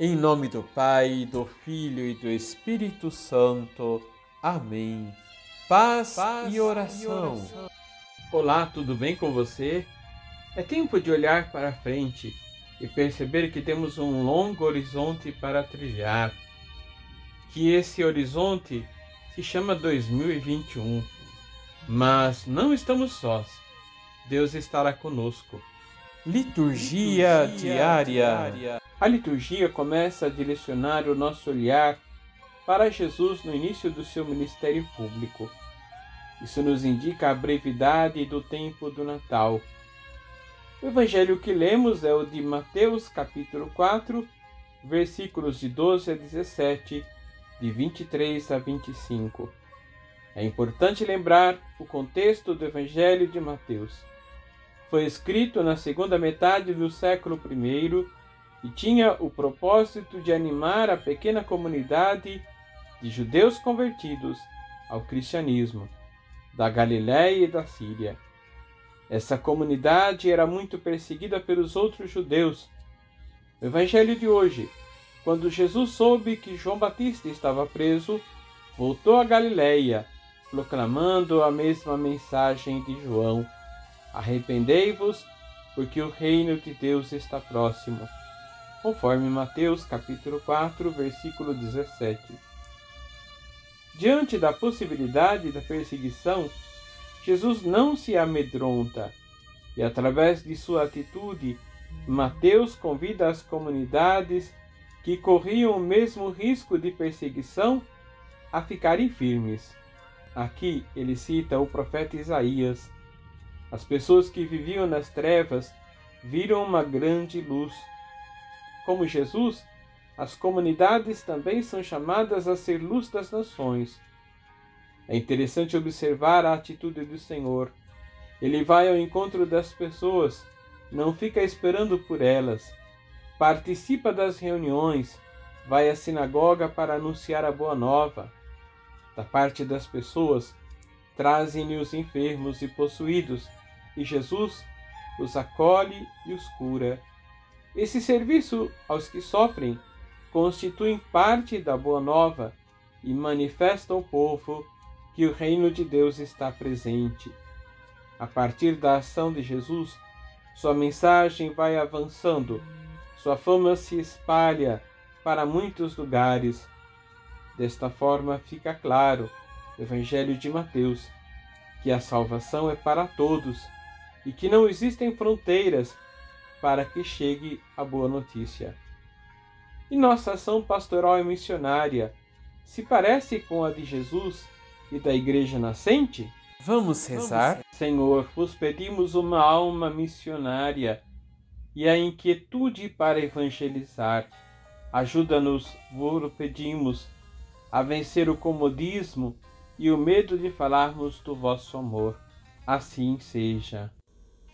Em nome do Pai, do Filho e do Espírito Santo. Amém. Paz, Paz e, oração. e oração. Olá, tudo bem com você? É tempo de olhar para frente e perceber que temos um longo horizonte para trilhar. Que esse horizonte se chama 2021. Mas não estamos sós. Deus estará conosco. Liturgia, Liturgia diária. diária. A liturgia começa a direcionar o nosso olhar para Jesus no início do seu ministério público. Isso nos indica a brevidade do tempo do Natal. O evangelho que lemos é o de Mateus, capítulo 4, versículos de 12 a 17, de 23 a 25. É importante lembrar o contexto do evangelho de Mateus. Foi escrito na segunda metade do século I e tinha o propósito de animar a pequena comunidade de judeus convertidos ao cristianismo da Galiléia e da Síria. Essa comunidade era muito perseguida pelos outros judeus. O evangelho de hoje, quando Jesus soube que João Batista estava preso, voltou a Galiléia, proclamando a mesma mensagem de João: Arrependei-vos, porque o reino de Deus está próximo conforme Mateus capítulo 4, versículo 17. Diante da possibilidade da perseguição, Jesus não se amedronta e, através de sua atitude, Mateus convida as comunidades que corriam o mesmo risco de perseguição a ficarem firmes. Aqui ele cita o profeta Isaías. As pessoas que viviam nas trevas viram uma grande luz. Como Jesus, as comunidades também são chamadas a ser luz das nações. É interessante observar a atitude do Senhor. Ele vai ao encontro das pessoas, não fica esperando por elas. Participa das reuniões, vai à sinagoga para anunciar a boa nova. Da parte das pessoas, trazem-lhe os enfermos e possuídos, e Jesus os acolhe e os cura. Esse serviço aos que sofrem constitui parte da Boa Nova e manifesta ao povo que o reino de Deus está presente. A partir da ação de Jesus, sua mensagem vai avançando, sua fama se espalha para muitos lugares. Desta forma, fica claro, no Evangelho de Mateus, que a salvação é para todos e que não existem fronteiras para que chegue a boa notícia. E nossa ação pastoral e missionária se parece com a de Jesus e da Igreja nascente? Vamos rezar? Senhor, vos pedimos uma alma missionária e a inquietude para evangelizar. Ajuda-nos, vos pedimos, a vencer o comodismo e o medo de falarmos do vosso amor. Assim seja.